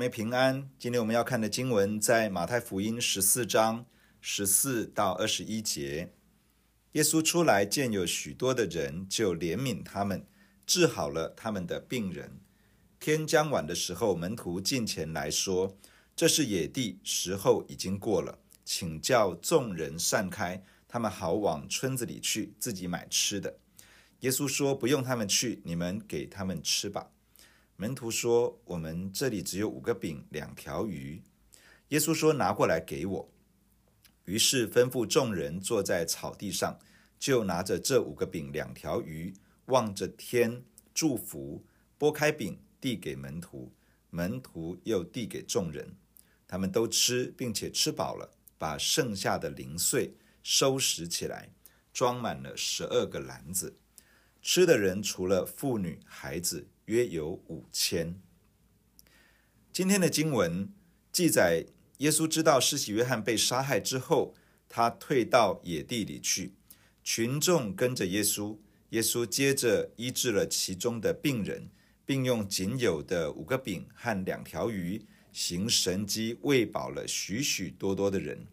没平安。今天我们要看的经文在马太福音十四章十四到二十一节。耶稣出来见有许多的人，就怜悯他们，治好了他们的病人。天将晚的时候，门徒进前来说：“这是野地，时候已经过了，请叫众人散开，他们好往村子里去，自己买吃的。”耶稣说：“不用他们去，你们给他们吃吧。”门徒说：“我们这里只有五个饼，两条鱼。”耶稣说：“拿过来给我。”于是吩咐众人坐在草地上，就拿着这五个饼、两条鱼，望着天祝福，拨开饼递给门徒，门徒又递给众人，他们都吃，并且吃饱了，把剩下的零碎收拾起来，装满了十二个篮子。吃的人除了妇女、孩子。约有五千。今天的经文记载，耶稣知道施洗约翰被杀害之后，他退到野地里去，群众跟着耶稣。耶稣接着医治了其中的病人，并用仅有的五个饼和两条鱼行神迹，喂饱了许许多多的人。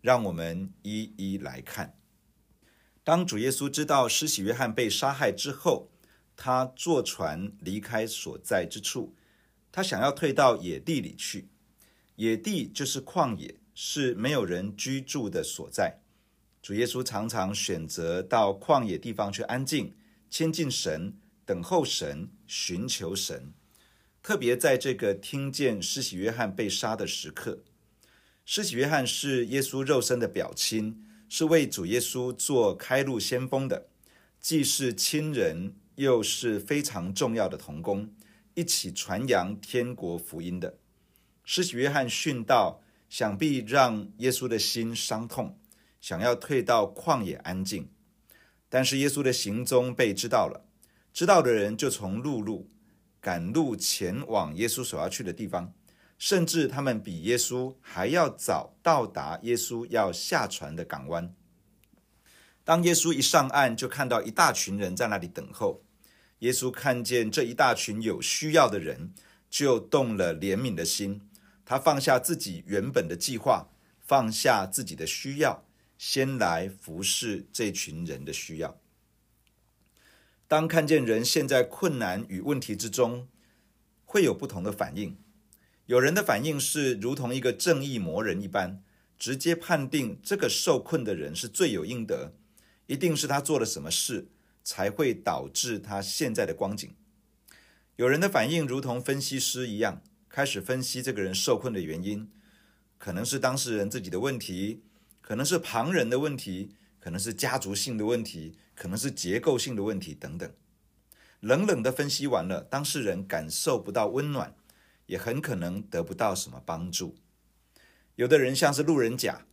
让我们一一来看。当主耶稣知道施洗约翰被杀害之后，他坐船离开所在之处，他想要退到野地里去。野地就是旷野，是没有人居住的所在。主耶稣常常选择到旷野地方去安静、亲近神、等候神、寻求神。特别在这个听见施洗约翰被杀的时刻，施洗约翰是耶稣肉身的表亲，是为主耶稣做开路先锋的，既是亲人。又是非常重要的同工，一起传扬天国福音的。施洗约翰殉道，想必让耶稣的心伤痛，想要退到旷野安静。但是耶稣的行踪被知道了，知道的人就从陆路赶路前往耶稣所要去的地方，甚至他们比耶稣还要早到达耶稣要下船的港湾。当耶稣一上岸，就看到一大群人在那里等候。耶稣看见这一大群有需要的人，就动了怜悯的心。他放下自己原本的计划，放下自己的需要，先来服侍这群人的需要。当看见人陷在困难与问题之中，会有不同的反应。有人的反应是如同一个正义魔人一般，直接判定这个受困的人是罪有应得。一定是他做了什么事，才会导致他现在的光景。有人的反应如同分析师一样，开始分析这个人受困的原因，可能是当事人自己的问题，可能是旁人的问题，可能是家族性的问题，可能是结构性的问题等等。冷冷的分析完了，当事人感受不到温暖，也很可能得不到什么帮助。有的人像是路人甲，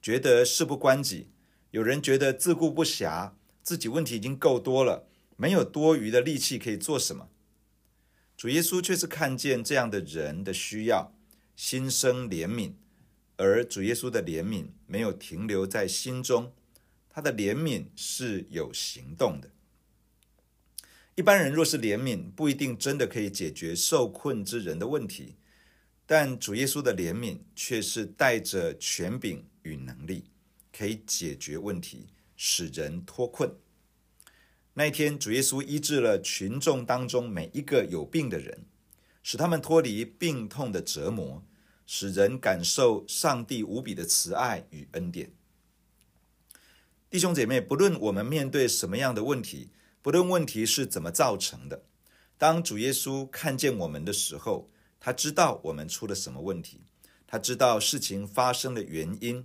觉得事不关己。有人觉得自顾不暇，自己问题已经够多了，没有多余的力气可以做什么。主耶稣却是看见这样的人的需要，心生怜悯，而主耶稣的怜悯没有停留在心中，他的怜悯是有行动的。一般人若是怜悯，不一定真的可以解决受困之人的问题，但主耶稣的怜悯却是带着权柄与能力。可以解决问题，使人脱困。那一天，主耶稣医治了群众当中每一个有病的人，使他们脱离病痛的折磨，使人感受上帝无比的慈爱与恩典。弟兄姐妹，不论我们面对什么样的问题，不论问题是怎么造成的，当主耶稣看见我们的时候，他知道我们出了什么问题，他知道事情发生的原因。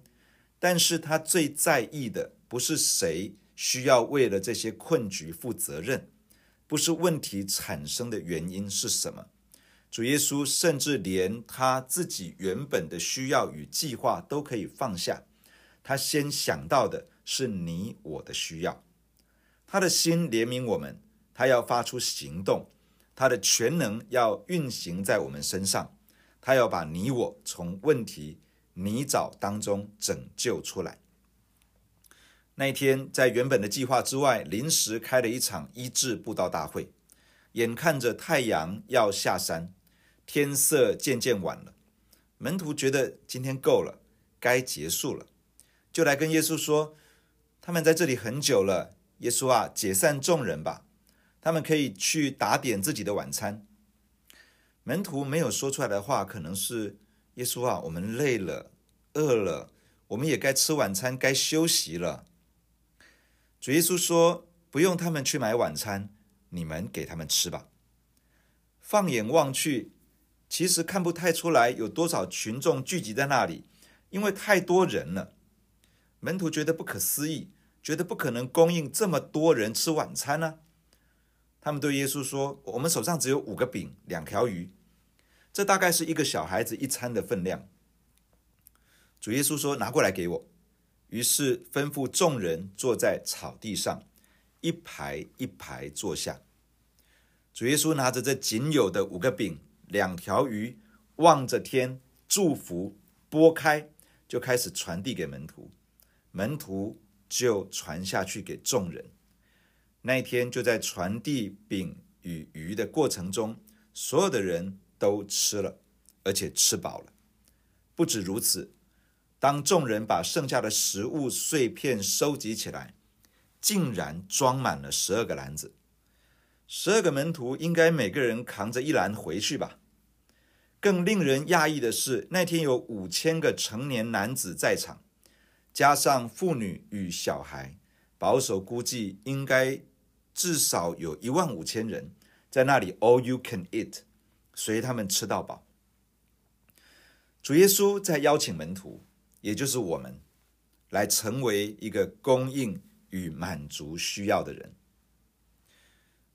但是他最在意的不是谁需要为了这些困局负责任，不是问题产生的原因是什么。主耶稣甚至连他自己原本的需要与计划都可以放下，他先想到的是你我的需要。他的心怜悯我们，他要发出行动，他的全能要运行在我们身上，他要把你我从问题。泥沼当中拯救出来。那一天，在原本的计划之外，临时开了一场医治布道大会。眼看着太阳要下山，天色渐渐晚了，门徒觉得今天够了，该结束了，就来跟耶稣说：“他们在这里很久了，耶稣啊，解散众人吧，他们可以去打点自己的晚餐。”门徒没有说出来的话，可能是：“耶稣啊，我们累了，饿了，我们也该吃晚餐，该休息了。”主耶稣说：“不用他们去买晚餐，你们给他们吃吧。”放眼望去。其实看不太出来有多少群众聚集在那里，因为太多人了。门徒觉得不可思议，觉得不可能供应这么多人吃晚餐呢、他们对耶稣说：“我们手上只有五个饼，两条鱼，这大概是一个小孩子一餐的分量。”主耶稣说：“拿过来给我。”于是吩咐众人坐在草地上，一排一排坐下。主耶稣拿着这仅有的五个饼。两条鱼望着天，祝福，拨开，就开始传递给门徒，门徒就传下去给众人。那一天就在传递饼与鱼的过程中，所有的人都吃了，而且吃饱了。不止如此，当众人把剩下的食物碎片收集起来，竟然装满了十二个篮子。十二个门徒应该每个人扛着一篮回去吧。更令人讶异的是，那天有五千个成年男子在场，加上妇女与小孩，保守估计应该至少有一万五千人在那里。All you can eat，随他们吃到饱。主耶稣在邀请门徒，也就是我们，来成为一个供应与满足需要的人。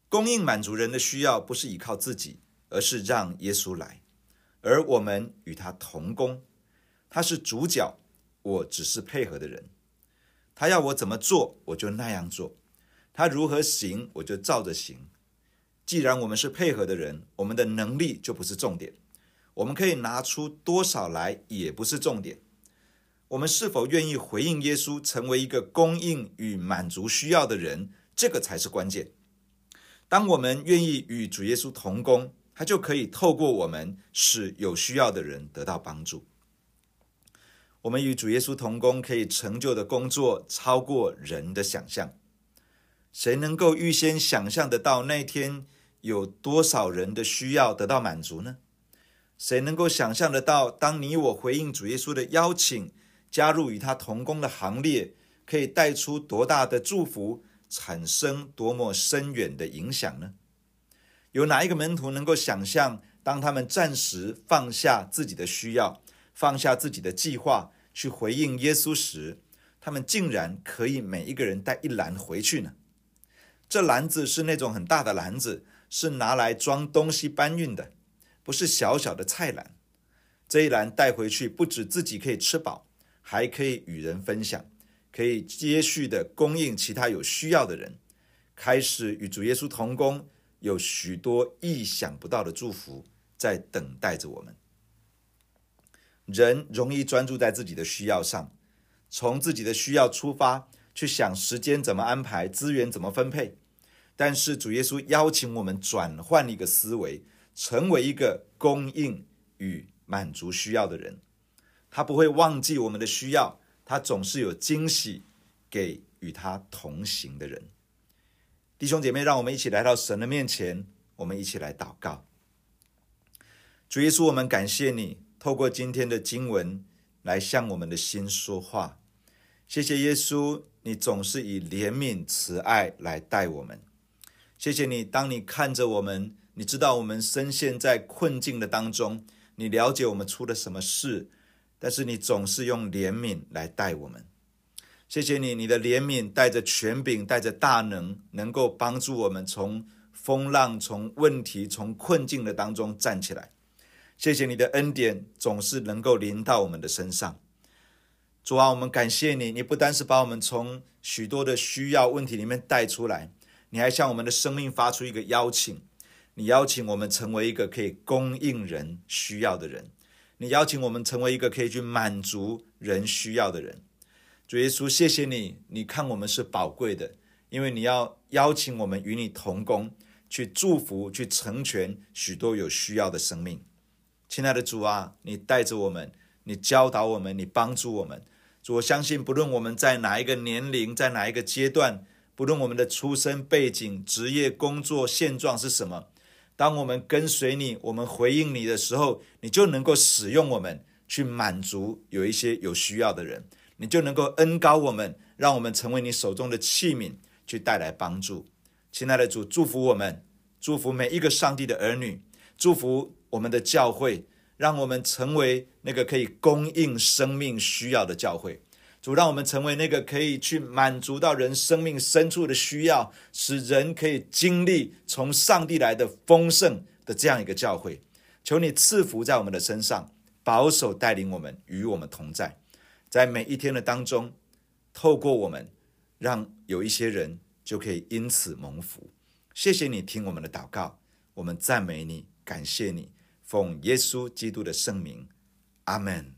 供应满足人的需要，不是依靠自己，而是让耶稣来。而我们与他同工，他是主角，我只是配合的人。他要我怎么做，我就那样做；他如何行，我就照着行。既然我们是配合的人，我们的能力就不是重点，我们可以拿出多少来也不是重点。我们是否愿意回应耶稣，成为一个供应与满足需要的人，这个才是关键。当我们愿意与主耶稣同工，他就可以透过我们，使有需要的人得到帮助。我们与主耶稣同工，可以成就的工作超过人的想象。谁能够预先想象得到那天有多少人的需要得到满足呢？谁能够想象得到，当你我回应主耶稣的邀请，加入与他同工的行列，可以带出多大的祝福，产生多么深远的影响呢？有哪一个门徒能够想象，当他们暂时放下自己的需要，放下自己的计划，去回应耶稣时，他们竟然可以每一个人带一篮回去呢？这篮子是那种很大的篮子，是拿来装东西搬运的，不是小小的菜篮。这一篮带回去，不止自己可以吃饱，还可以与人分享，可以接续的供应其他有需要的人，开始与主耶稣同工。有许多意想不到的祝福在等待着我们。人容易专注在自己的需要上，从自己的需要出发，去想时间怎么安排，资源怎么分配。但是主耶稣邀请我们转换一个思维，成为一个供应与满足需要的人。他不会忘记我们的需要，他总是有惊喜给与他同行的人。弟兄姐妹，让我们一起来到神的面前，我们一起来祷告。主耶稣，我们感谢你，透过今天的经文来向我们的心说话。谢谢耶稣，你总是以怜悯慈爱来待我们。谢谢你，当你看着我们，你知道我们深陷在困境的当中，你了解我们出了什么事，但是你总是用怜悯来待我们。谢谢你，你的怜悯带着权柄，带着大能，能够帮助我们从风浪、从问题、从困境的当中站起来。谢谢你的恩典，总是能够临到我们的身上。主啊，我们感谢你，你不单是把我们从许多的需要问题里面带出来，你还向我们的生命发出一个邀请。你邀请我们成为一个可以供应人需要的人，你邀请我们成为一个可以去满足人需要的人。主耶稣，谢谢你，你看我们是宝贵的，因为你要邀请我们与你同工，去祝福、去成全许多有需要的生命。亲爱的主啊，你带着我们，你教导我们，你帮助我们。主，我相信，不论我们在哪一个年龄，在哪一个阶段，不论我们的出身背景、职业、工作现状是什么，当我们跟随你，我们回应你的时候，你就能够使用我们去满足有一些有需要的人，你就能够恩高我们，让我们成为你手中的器皿，去带来帮助。亲爱的主，祝福我们，祝福每一个上帝的儿女，祝福我们的教会，让我们成为那个可以供应生命需要的教会。主，让我们成为那个可以去满足到人生命深处的需要，使人可以经历从上帝来的丰盛的这样一个教会。求你赐福在我们的身上，保守带领我们，与我们同在，在每一天的当中，透过我们，让有一些人。就可以因此蒙福。谢谢你听我们的祷告，我们赞美你，感谢你，奉耶稣基督的圣名，阿门。